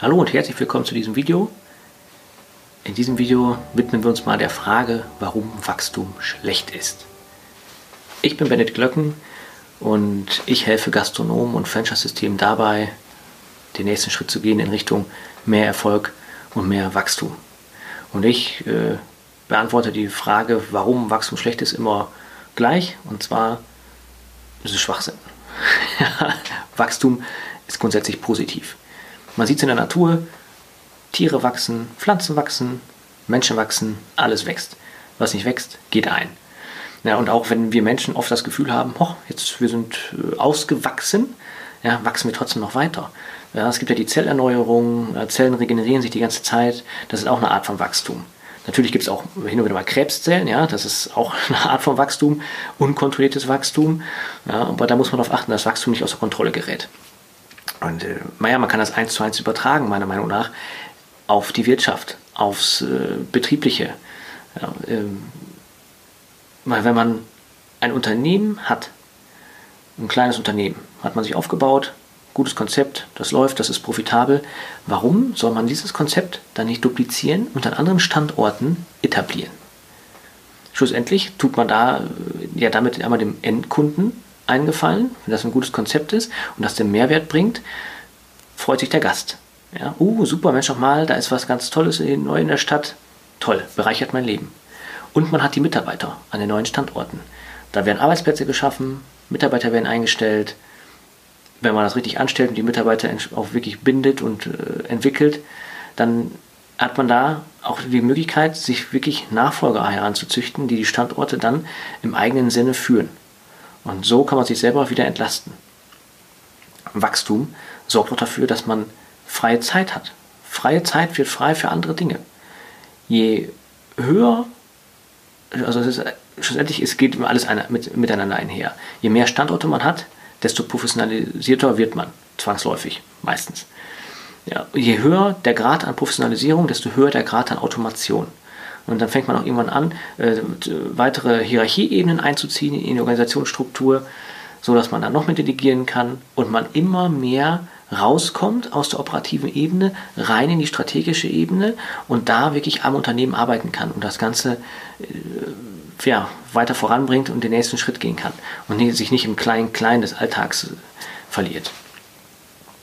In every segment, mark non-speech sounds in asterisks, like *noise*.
Hallo und herzlich willkommen zu diesem Video. In diesem Video widmen wir uns mal der Frage, warum Wachstum schlecht ist. Ich bin Benedikt Glöcken und ich helfe Gastronomen und Franchise-Systemen dabei, den nächsten Schritt zu gehen in Richtung mehr Erfolg und mehr Wachstum. Und ich äh, beantworte die Frage, warum Wachstum schlecht ist, immer gleich. Und zwar ist es Schwachsinn. *laughs* Wachstum ist grundsätzlich positiv. Man sieht es in der Natur, Tiere wachsen, Pflanzen wachsen, Menschen wachsen, alles wächst. Was nicht wächst, geht ein. Ja, und auch wenn wir Menschen oft das Gefühl haben, oh, jetzt wir sind äh, ausgewachsen, ja, wachsen wir trotzdem noch weiter. Ja, es gibt ja die Zellerneuerung, Zellen regenerieren sich die ganze Zeit. Das ist auch eine Art von Wachstum. Natürlich gibt es auch hin und wieder mal Krebszellen, ja, das ist auch *laughs* eine Art von Wachstum, unkontrolliertes Wachstum. Ja, aber da muss man darauf achten, dass Wachstum nicht außer Kontrolle gerät. Und äh, naja, man kann das eins zu eins übertragen, meiner Meinung nach, auf die Wirtschaft, aufs äh, Betriebliche. Ja, ähm, weil wenn man ein Unternehmen hat, ein kleines Unternehmen, hat man sich aufgebaut, gutes Konzept, das läuft, das ist profitabel. Warum soll man dieses Konzept dann nicht duplizieren und an anderen Standorten etablieren? Schlussendlich tut man da äh, ja damit einmal dem Endkunden eingefallen, wenn das ein gutes Konzept ist und das den Mehrwert bringt, freut sich der Gast. Ja, uh, super, Mensch, mal, da ist was ganz Tolles neu in der Stadt. Toll, bereichert mein Leben. Und man hat die Mitarbeiter an den neuen Standorten. Da werden Arbeitsplätze geschaffen, Mitarbeiter werden eingestellt. Wenn man das richtig anstellt und die Mitarbeiter auch wirklich bindet und äh, entwickelt, dann hat man da auch die Möglichkeit, sich wirklich Nachfolger heranzuzüchten, die die Standorte dann im eigenen Sinne führen. Und so kann man sich selber wieder entlasten. Wachstum sorgt auch dafür, dass man freie Zeit hat. Freie Zeit wird frei für andere Dinge. Je höher, also es ist, schlussendlich, es geht alles mit, miteinander einher. Je mehr Standorte man hat, desto professionalisierter wird man, zwangsläufig, meistens. Ja, je höher der Grad an Professionalisierung, desto höher der Grad an Automation. Und dann fängt man auch irgendwann an, äh, weitere Hierarchieebenen einzuziehen in die Organisationsstruktur, sodass man dann noch mehr delegieren kann und man immer mehr rauskommt aus der operativen Ebene, rein in die strategische Ebene und da wirklich am Unternehmen arbeiten kann und das Ganze äh, ja, weiter voranbringt und den nächsten Schritt gehen kann und sich nicht im Klein-Klein des Alltags äh, verliert.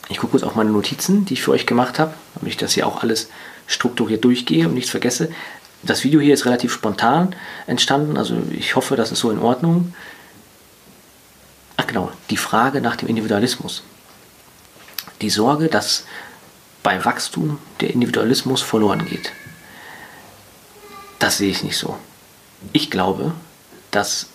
Ich gucke kurz auf meine Notizen, die ich für euch gemacht habe, damit ich das hier auch alles strukturiert durchgehe und nichts vergesse. Das Video hier ist relativ spontan entstanden, also ich hoffe, das ist so in Ordnung. Ach genau, die Frage nach dem Individualismus. Die Sorge, dass bei Wachstum der Individualismus verloren geht. Das sehe ich nicht so. Ich glaube, dass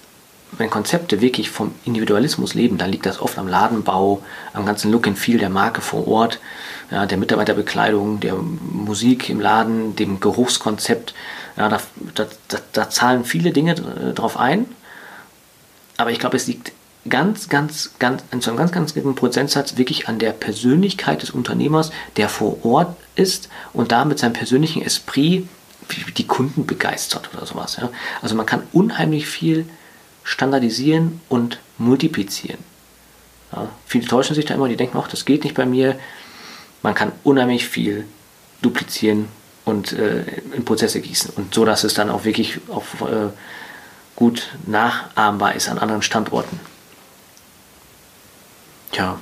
wenn Konzepte wirklich vom Individualismus leben, dann liegt das oft am Ladenbau, am ganzen Look and Feel der Marke vor Ort, ja, der Mitarbeiterbekleidung, der Musik im Laden, dem Geruchskonzept. Ja, da, da, da zahlen viele Dinge äh, drauf ein. Aber ich glaube, es liegt ganz, ganz, ganz, in so einem ganz, ganz geringen Prozentsatz wirklich an der Persönlichkeit des Unternehmers, der vor Ort ist und da mit seinem persönlichen Esprit die Kunden begeistert oder sowas. Ja. Also man kann unheimlich viel standardisieren und multiplizieren. Ja, viele täuschen sich da immer, die denken, ach, das geht nicht bei mir. Man kann unheimlich viel duplizieren und äh, in Prozesse gießen. Und so, dass es dann auch wirklich auf, äh, gut nachahmbar ist an anderen Standorten. Tja.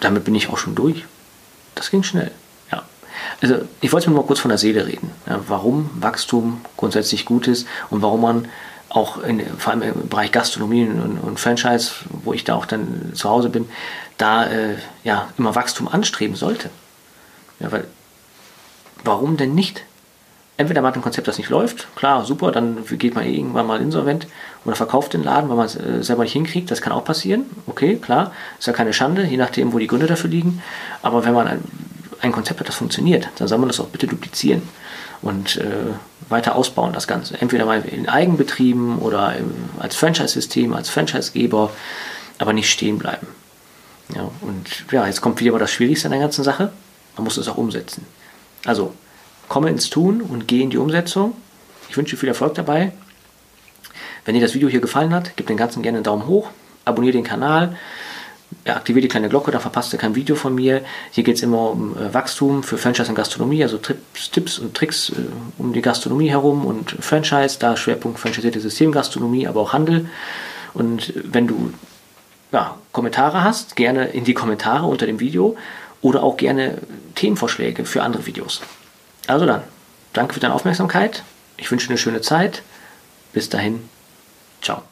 Damit bin ich auch schon durch. Das ging schnell. Also ich wollte mir mal kurz von der Seele reden, ja, warum Wachstum grundsätzlich gut ist und warum man auch in, vor allem im Bereich Gastronomie und, und Franchise, wo ich da auch dann zu Hause bin, da äh, ja immer Wachstum anstreben sollte. Ja, weil warum denn nicht? Entweder man hat ein Konzept, das nicht läuft, klar, super, dann geht man irgendwann mal insolvent oder verkauft den Laden, weil man es äh, selber nicht hinkriegt, das kann auch passieren, okay, klar, ist ja keine Schande, je nachdem, wo die Gründe dafür liegen, aber wenn man ein, Konzept hat, das funktioniert, dann soll man das auch bitte duplizieren und äh, weiter ausbauen, das Ganze. Entweder mal in Eigenbetrieben oder im, als Franchise-System, als Franchisegeber, aber nicht stehen bleiben. Ja, und ja, jetzt kommt wieder mal das Schwierigste an der ganzen Sache. Man muss es auch umsetzen. Also, komme ins Tun und geh in die Umsetzung. Ich wünsche dir viel Erfolg dabei. Wenn dir das Video hier gefallen hat, gib den ganzen gerne einen Daumen hoch, abonniere den Kanal, aktiviere die kleine Glocke, dann verpasst ihr kein Video von mir. Hier geht es immer um äh, Wachstum für Franchise und Gastronomie, also Tipps, Tipps und Tricks äh, um die Gastronomie herum und Franchise, da Schwerpunkt franchisierte Systemgastronomie, aber auch Handel. Und wenn du ja, Kommentare hast, gerne in die Kommentare unter dem Video oder auch gerne Themenvorschläge für andere Videos. Also dann, danke für deine Aufmerksamkeit. Ich wünsche eine schöne Zeit. Bis dahin, ciao.